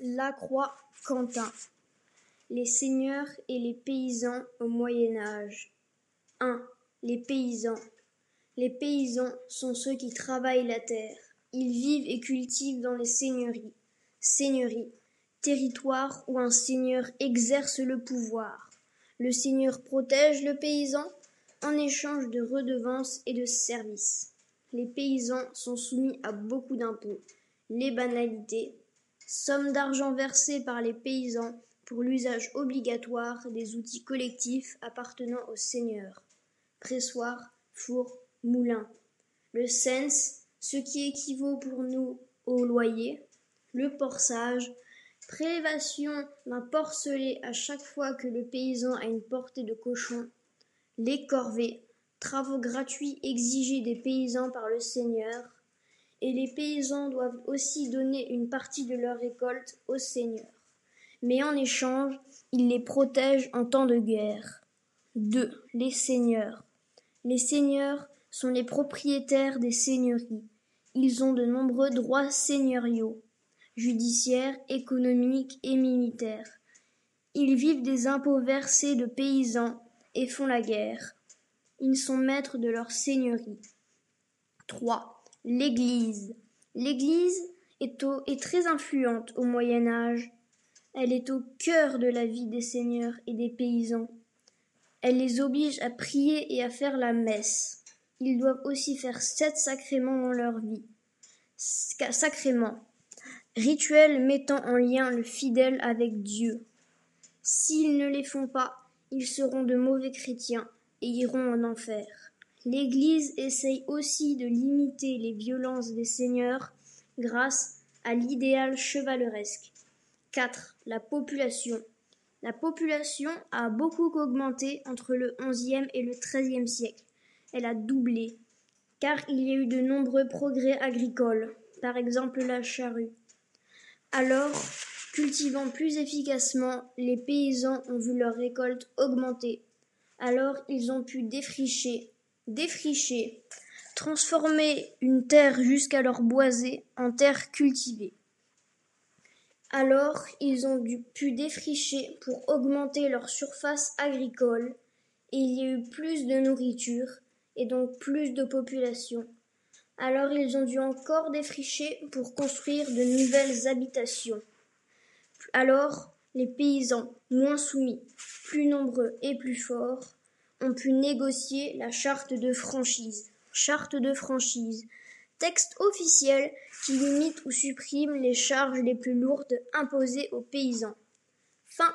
Lacroix-Quentin Les seigneurs et les paysans au Moyen Âge 1. Les paysans Les paysans sont ceux qui travaillent la terre. Ils vivent et cultivent dans les seigneuries. Seigneurie, territoire où un seigneur exerce le pouvoir. Le seigneur protège le paysan en échange de redevances et de services. Les paysans sont soumis à beaucoup d'impôts, les banalités, Somme d'argent versée par les paysans pour l'usage obligatoire des outils collectifs appartenant aux seigneurs. Pressoir, four, moulin. Le cens, ce qui équivaut pour nous au loyer. Le porçage, prélévation d'un porcelet à chaque fois que le paysan a une portée de cochon. Les corvées, travaux gratuits exigés des paysans par le seigneur et les paysans doivent aussi donner une partie de leur récolte aux seigneurs. Mais en échange, ils les protègent en temps de guerre. 2. Les seigneurs. Les seigneurs sont les propriétaires des seigneuries. Ils ont de nombreux droits seigneuriaux, judiciaires, économiques et militaires. Ils vivent des impôts versés de paysans et font la guerre. Ils sont maîtres de leur seigneurie. 3. L'Église. L'Église est, très influente au Moyen Âge. Elle est au cœur de la vie des seigneurs et des paysans. Elle les oblige à prier et à faire la messe. Ils doivent aussi faire sept sacrements dans leur vie. Sacrements. Rituels mettant en lien le fidèle avec Dieu. S'ils ne les font pas, ils seront de mauvais chrétiens et iront en enfer. L'Église essaye aussi de limiter les violences des seigneurs grâce à l'idéal chevaleresque. 4. La population. La population a beaucoup augmenté entre le XIe et le XIIIe siècle. Elle a doublé, car il y a eu de nombreux progrès agricoles, par exemple la charrue. Alors, cultivant plus efficacement, les paysans ont vu leur récolte augmenter. Alors, ils ont pu défricher défricher, transformer une terre jusqu'alors boisée en terre cultivée. Alors ils ont dû pu défricher pour augmenter leur surface agricole, et il y a eu plus de nourriture, et donc plus de population. Alors ils ont dû encore défricher pour construire de nouvelles habitations. Alors les paysans, moins soumis, plus nombreux et plus forts, ont pu négocier la charte de franchise. Charte de franchise. Texte officiel qui limite ou supprime les charges les plus lourdes imposées aux paysans. Fin